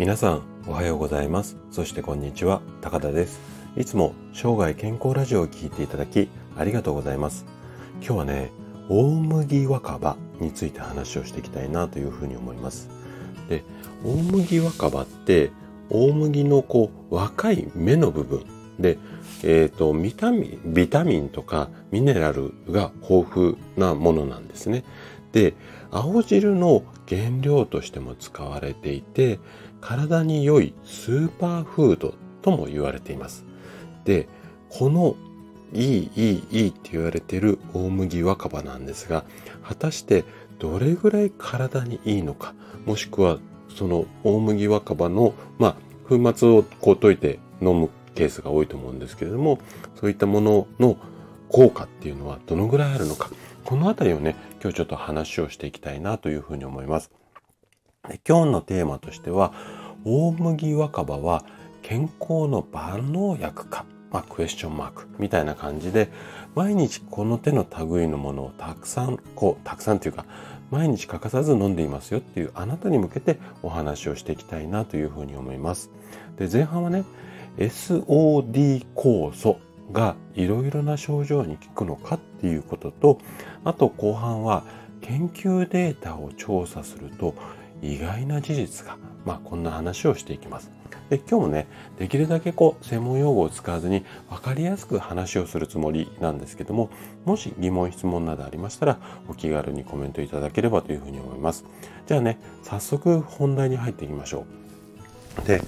皆さんおはようございます。そしてこんにちは。高田です。いつも生涯健康ラジオを聞いていただきありがとうございます。今日はね大麦若葉について話をしていきたいなというふうに思います。で大麦若葉って大麦のこう若い芽の部分。でえ、ー、とビタミンビタミンとかミネラルが豊富なものなんですね。で青汁の原料としても使われていて体に良いスーパーフードとも言われています。で、このいいいいいいって言われている大麦若葉なんですが、果たしてどれぐらい体にいいのか、もしくはその大麦若葉の、まあ、粉末をこう溶いて飲むケースが多いと思うんですけれども、そういったものの効果っていうのはどのぐらいあるのか、このあたりをね、今日ちょっと話をしていきたいなというふうに思います。今日のテーマとしては、大麦若葉は健康の万能薬か、まあ、クエスチョンマークみたいな感じで、毎日この手の類のものをたくさん、こう、たくさんというか、毎日欠かさず飲んでいますよっていうあなたに向けてお話をしていきたいなというふうに思います。で、前半はね、SOD 酵素がいろいろな症状に効くのかっていうことと、あと後半は研究データを調査すると意外な事実が、まあこんな話をしていきます。で、今日もね、できるだけこう、専門用語を使わずに分かりやすく話をするつもりなんですけども、もし疑問、質問などありましたら、お気軽にコメントいただければというふうに思います。じゃあね、早速本題に入っていきましょう。で、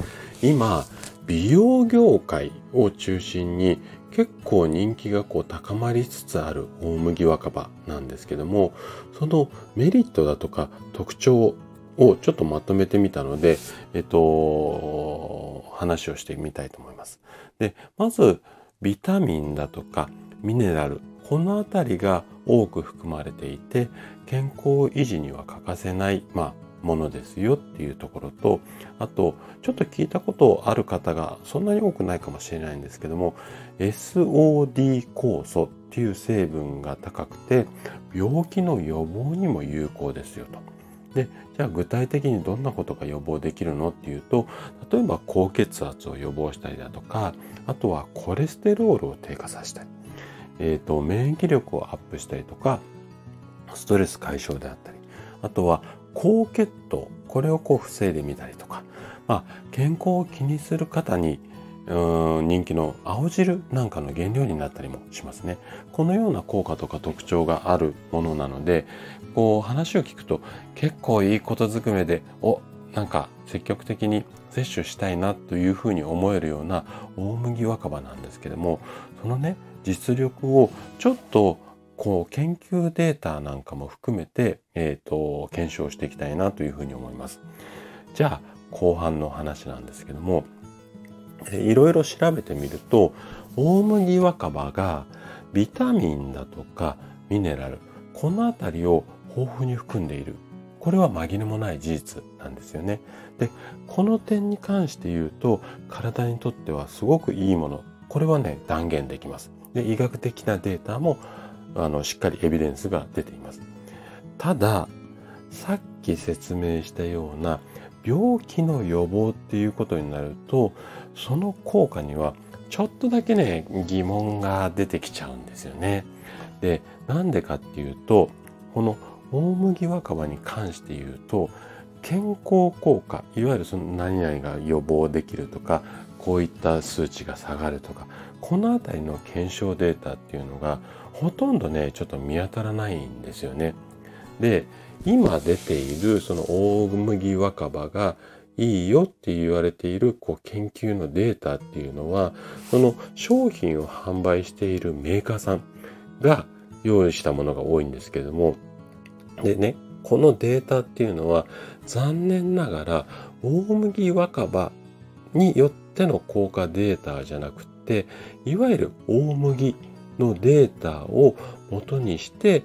今、美容業界を中心に結構人気がこう高まりつつある大麦若葉なんですけども、そのメリットだとか特徴をちょっとまとめてみたので、えっと、話をしてみたいと思います。で、まず、ビタミンだとかミネラル、このあたりが多く含まれていて、健康維持には欠かせない、まあ、ものですよっていうところと、あと、ちょっと聞いたことある方がそんなに多くないかもしれないんですけども、SOD 酵素っていう成分が高くて、病気の予防にも有効ですよと。で、じゃあ具体的にどんなことが予防できるのっていうと、例えば高血圧を予防したりだとか、あとはコレステロールを低下させたり、えっ、ー、と、免疫力をアップしたりとか、ストレス解消であったり、あとは高血糖、これをこう防いでみたりとか、まあ、健康を気にする方にうん人気の青汁なんかの原料になったりもしますね。このような効果とか特徴があるものなので、こう話を聞くと結構いいことずくめで、お、なんか積極的に摂取したいなというふうに思えるような大麦若葉なんですけども、そのね、実力をちょっとこう研究データなんかも含めて、え、ー、と、検証していきたいなというふうに思います。じゃあ、後半の話なんですけども、いろいろ調べてみると、大麦若葉がビタミンだとかミネラル、このあたりを豊富に含んでいる。これは紛れもない事実なんですよね。で、この点に関して言うと、体にとってはすごくいいもの。これはね、断言できます。で、医学的なデータも、あの、しっかりエビデンスが出ています。ただ、さっき説明したような病気の予防っていうことになると、その効果にはちょっとだけね、疑問が出てきちゃうんですよね。で、なんでかっていうと、この大麦若葉に関して言うと、健康効果、いわゆるその何々が予防できるとか、こういった数値が下がるとか、このあたりの検証データっていうのが、ほとんどね、ちょっと見当たらないんですよね。で、今出ているその大麦若葉がいいよって言われているこう研究のデータっていうのは、その商品を販売しているメーカーさんが用意したものが多いんですけども、でね、このデータっていうのは残念ながら大麦若葉によっての効果データじゃなくて、いわゆる大麦のデータを元にして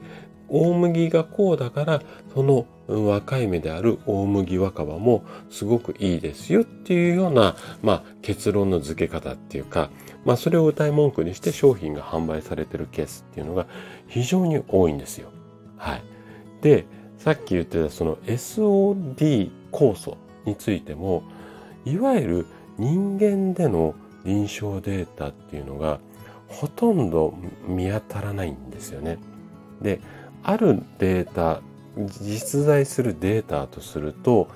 大麦がこうだから、その若い芽である大麦若葉もすごくいいですよっていうような、まあ、結論の付け方っていうか、まあ、それを歌い文句にして商品が販売されてるケースっていうのが非常に多いんですよ。はい。で、さっき言ってたその SOD 酵素についても、いわゆる人間での臨床データっていうのがほとんど見当たらないんですよね。で、あるデータ、実在するデータとすると、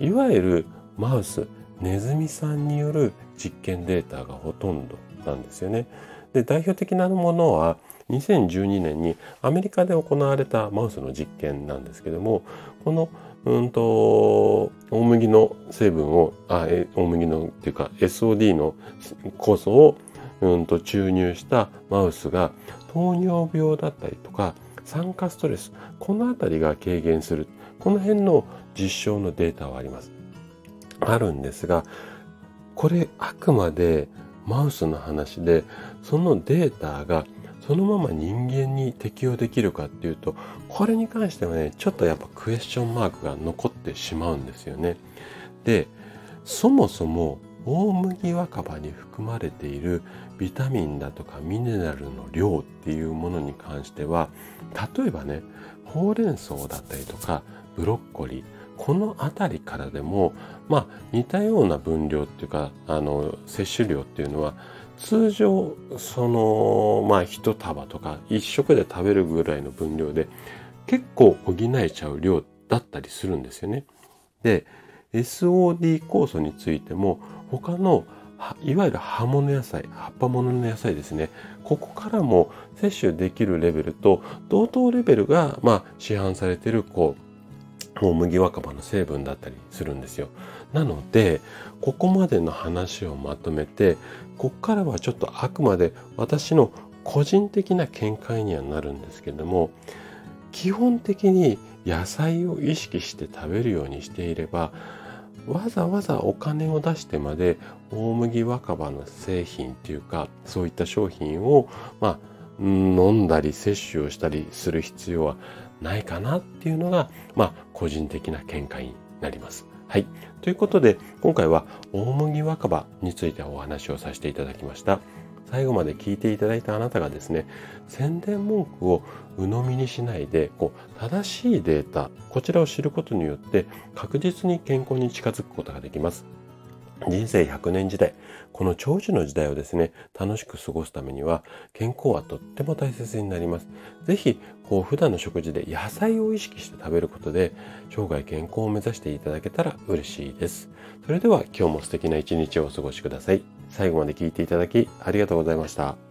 いわゆるマウス、ネズミさんによる実験データがほとんどなんですよね。で、代表的なものは2012年にアメリカで行われたマウスの実験なんですけども、このうんと大麦の成分をあ大麦のっていうか SOD の酵素をうんと注入したマウスが糖尿病だったりとか酸化ストレスこの辺りが軽減するこの辺の実証のデータはあります。あるんですがこれあくまでマウスの話でそのデータがそのまま人間に適用できるかっていうとこれに関してはねちょっとやっぱクエスチョンマークが残ってしまうんですよね。でそもそも大麦若葉に含まれているビタミンだとかミネラルの量っていうものに関しては例えばねほうれん草だったりとかブロッコリーこの辺りからでもまあ似たような分量っていうかあの摂取量っていうのは通常そのまあ一束とか一食で食べるぐらいの分量で結構補えちゃう量だったりするんですよね。で SOD 酵素についても他のいわゆる葉物野菜葉っぱ物の野菜ですねここからも摂取できるレベルと同等レベルが、まあ、市販されているこう大麦若葉の成分だったりするんですよ。なのでここまでの話をまとめてここからはちょっとあくまで私の個人的な見解にはなるんですけども基本的に野菜を意識して食べるようにしていればわざわざお金を出してまで大麦若葉の製品っていうかそういった商品をまあ飲んだり摂取をしたりする必要はないかなっていうのがまあ個人的な見解になります。はい。ということで今回は大麦若葉についてお話をさせていただきました。最後まで聞いていただいたあなたがですね、宣伝文句を鵜呑みにしないで、こう、正しいデータ、こちらを知ることによって確実に健康に近づくことができます。人生100年時代、この長寿の時代をですね、楽しく過ごすためには、健康はとっても大切になります。ぜひ、こう、普段の食事で野菜を意識して食べることで、生涯健康を目指していただけたら嬉しいです。それでは、今日も素敵な一日をお過ごしください。最後まで聴いていただき、ありがとうございました。